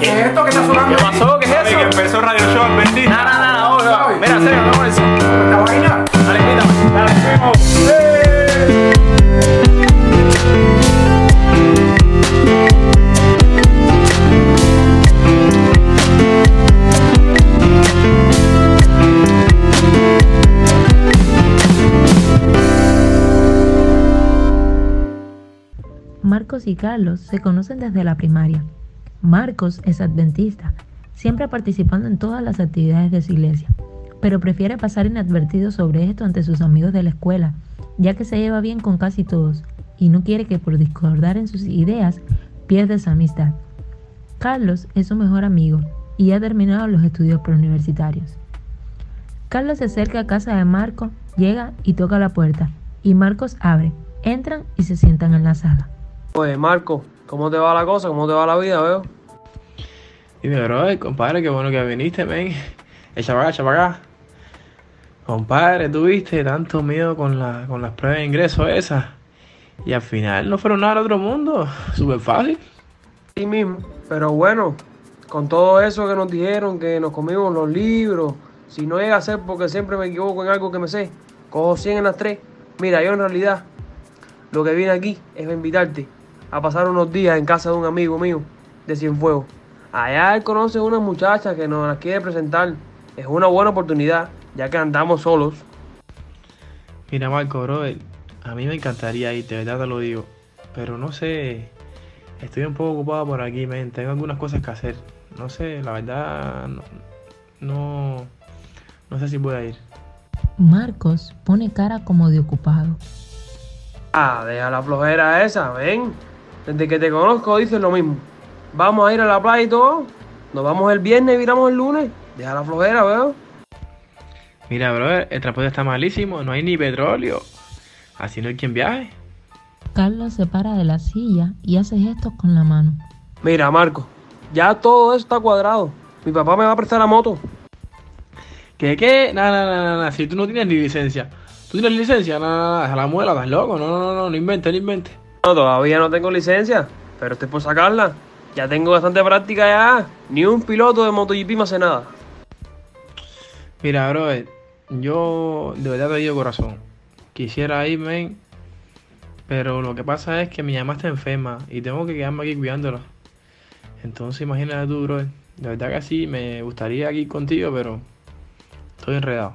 ¿qué es esto que está sonando? ¿Qué pasó? ¿Qué es eso? que empezó Radio Show Adventista. Nada, nada, ¿Sabes? Mira, serio, no eso. ¿Esta vaina? Dale, invítame. Dale, vamos. Marcos y Carlos se conocen desde la primaria. Marcos es adventista, siempre participando en todas las actividades de su iglesia, pero prefiere pasar inadvertido sobre esto ante sus amigos de la escuela, ya que se lleva bien con casi todos y no quiere que por discordar en sus ideas pierda esa amistad. Carlos es su mejor amigo y ha terminado los estudios preuniversitarios. Carlos se acerca a casa de Marcos, llega y toca la puerta, y Marcos abre, entran y se sientan en la sala. Pues Marco, ¿cómo te va la cosa? ¿Cómo te va la vida, veo? Dime, bro, compadre, qué bueno que viniste, men. Echa para acá, echa para acá. Compadre, tuviste tanto miedo con, la, con las pruebas de ingreso esas. Y al final no fueron nada al otro mundo. Súper fácil. Sí mismo. Pero bueno, con todo eso que nos dijeron, que nos comimos los libros, si no llega a ser porque siempre me equivoco en algo que me sé, cojo 100 en las tres. Mira, yo en realidad lo que vine aquí es a invitarte a pasar unos días en casa de un amigo mío de Cienfuegos. Allá él conoce a una muchacha que nos la quiere presentar. Es una buena oportunidad, ya que andamos solos. Mira, Marco, brother, a mí me encantaría ir, de verdad te lo digo. Pero no sé, estoy un poco ocupado por aquí, men. Tengo algunas cosas que hacer. No sé, la verdad, no, no, no sé si voy a ir. Marcos pone cara como de ocupado. Ah, deja la flojera esa, ven. Desde que te conozco dices lo mismo. Vamos a ir a la playa y todo. Nos vamos el viernes y viramos el lunes. Deja la flojera, veo. Mira, brother, el transporte está malísimo, no hay ni petróleo. Así no hay quien viaje. Carlos se para de la silla y hace gestos con la mano. Mira, Marco, ya todo eso está cuadrado. Mi papá me va a prestar la moto. ¿Qué, qué? Nada, nada, nada, si tú no tienes ni licencia. ¿Tú tienes licencia? Nada, nada, nada, la muela, estás loco. No, no, no, no, no inventes, no inventes. No, todavía no tengo licencia, pero estoy por sacarla. Ya tengo bastante práctica ya. Ni un piloto de MotoGP me hace nada. Mira, brother, yo de verdad te digo corazón. Quisiera irme, pero lo que pasa es que mi mamá está enferma y tengo que quedarme aquí cuidándola. Entonces imagínate tú, brother. De verdad que sí, me gustaría ir contigo, pero estoy enredado.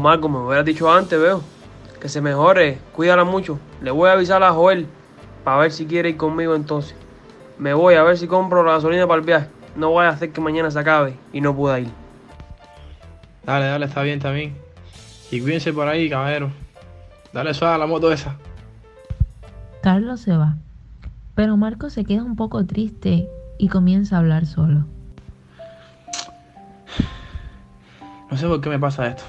Marco, me hubieras dicho antes, veo. Que se mejore, cuídala mucho. Le voy a avisar a Joel para ver si quiere ir conmigo entonces. Me voy a ver si compro la gasolina para el viaje. No vaya a hacer que mañana se acabe y no pueda ir. Dale, dale, está bien, está bien. Y cuídense por ahí, caballero. Dale suave a la moto esa. Carlos se va, pero Marcos se queda un poco triste y comienza a hablar solo. No sé por qué me pasa esto.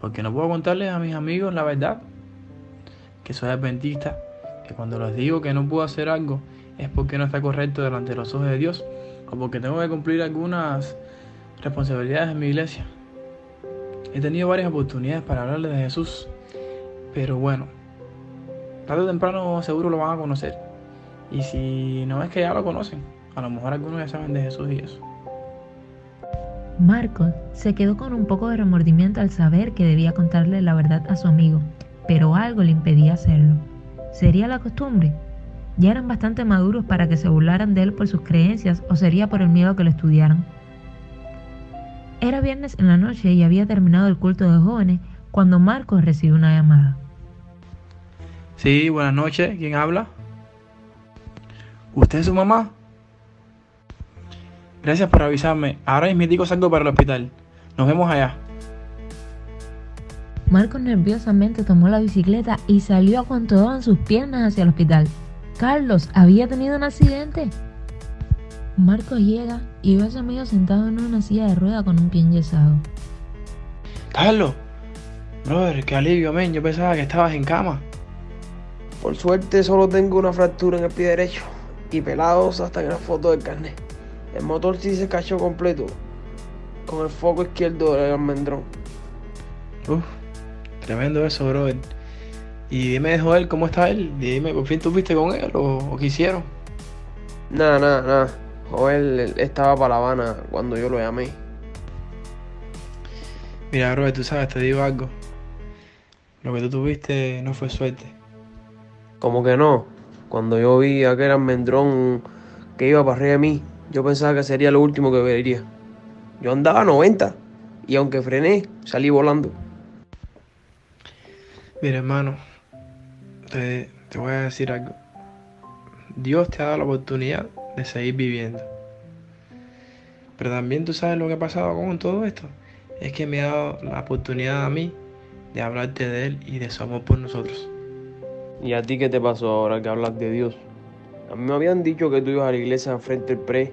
Porque no puedo contarles a mis amigos la verdad. Que soy adventista. Que cuando les digo que no puedo hacer algo es porque no está correcto delante de los ojos de Dios. O porque tengo que cumplir algunas responsabilidades en mi iglesia. He tenido varias oportunidades para hablarles de Jesús. Pero bueno, tarde o temprano seguro lo van a conocer. Y si no es que ya lo conocen, a lo mejor algunos ya saben de Jesús y eso. Marcos se quedó con un poco de remordimiento al saber que debía contarle la verdad a su amigo, pero algo le impedía hacerlo. ¿Sería la costumbre? ¿Ya eran bastante maduros para que se burlaran de él por sus creencias o sería por el miedo que lo estudiaran? Era viernes en la noche y había terminado el culto de jóvenes cuando Marcos recibió una llamada. Sí, buenas noches. ¿Quién habla? ¿Usted es su mamá? Gracias por avisarme. Ahora mismo salgo para el hospital. Nos vemos allá. Marcos nerviosamente tomó la bicicleta y salió a cuanto daban sus piernas hacia el hospital. Carlos había tenido un accidente. Marcos llega y ve a su amigo sentado en una silla de rueda con un pie enyesado. Carlos. Brother, qué alivio, men. Yo pensaba que estabas en cama. Por suerte solo tengo una fractura en el pie derecho y pelados hasta en la foto del carnet. El motor sí se cachó completo con el foco izquierdo del almendrón. Uf, tremendo eso, brother. Y dime, Joel, ¿cómo está él? Dime, ¿por fin tuviste con él o, o qué hicieron? Nada, nada, nada. Joel estaba para La Habana cuando yo lo llamé. Mira, Robert, tú sabes, te digo algo. Lo que tú tuviste no fue suerte. Como que no. Cuando yo vi a aquel almendrón que iba para arriba de mí, yo pensaba que sería lo último que vería. Yo andaba a 90 y aunque frené, salí volando. Mira, hermano, te, voy a decir algo. Dios te ha dado la oportunidad de seguir viviendo. Pero también tú sabes lo que ha pasado con todo esto. Es que me ha dado la oportunidad a mí de hablarte de Él y de su amor por nosotros. ¿Y a ti qué te pasó ahora que hablas de Dios? A mí me habían dicho que tú ibas a la iglesia frente al pre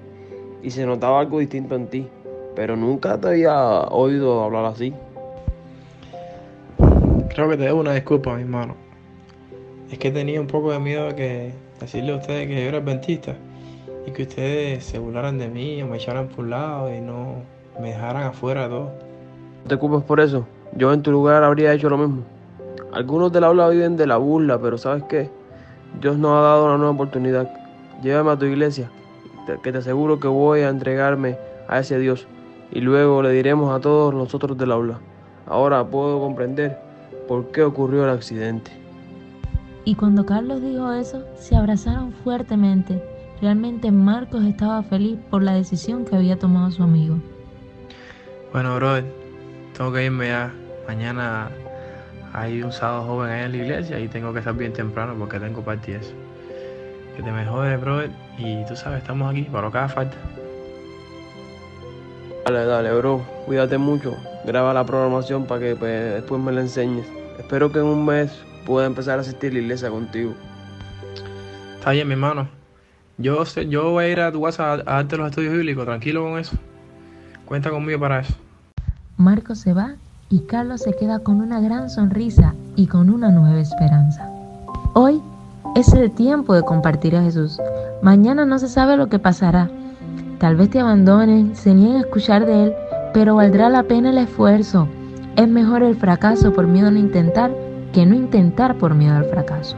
y se notaba algo distinto en ti, pero nunca te había oído hablar así. Creo que te debo una disculpa, mi hermano. Es que tenía un poco de miedo de que decirle a ustedes que yo era adventista y que ustedes se burlaran de mí o me echaran por un lado y no me dejaran afuera de todo. No te culpes por eso. Yo en tu lugar habría hecho lo mismo. Algunos del aula viven de la burla, pero ¿sabes qué? Dios nos ha dado una nueva oportunidad. Llévame a tu iglesia, que te aseguro que voy a entregarme a ese Dios y luego le diremos a todos nosotros del aula. Ahora puedo comprender por qué ocurrió el accidente. Y cuando Carlos dijo eso, se abrazaron fuertemente. Realmente Marcos estaba feliz por la decisión que había tomado su amigo. Bueno, brother, tengo que irme ya. Mañana hay un sábado joven ahí en la iglesia y tengo que estar bien temprano porque tengo eso. Que te mejores, brother. Y tú sabes, estamos aquí para lo que haga falta. Dale, dale, bro. Cuídate mucho. Graba la programación para que pues, después me la enseñes. Espero que en un mes pueda empezar a asistir a la iglesia contigo. Está bien, mi hermano. Yo, sé, yo voy a ir a tu casa a, darte los estudios bíblicos, tranquilo con eso. Cuenta conmigo para eso. Marcos se va y Carlos se queda con una gran sonrisa y con una nueva esperanza. Hoy es el tiempo de compartir a Jesús. Mañana no se sabe lo que pasará. Tal vez te abandonen, se nieguen a escuchar de Él, pero valdrá la pena el esfuerzo. Es mejor el fracaso por miedo a no intentar que no intentar por miedo al fracaso.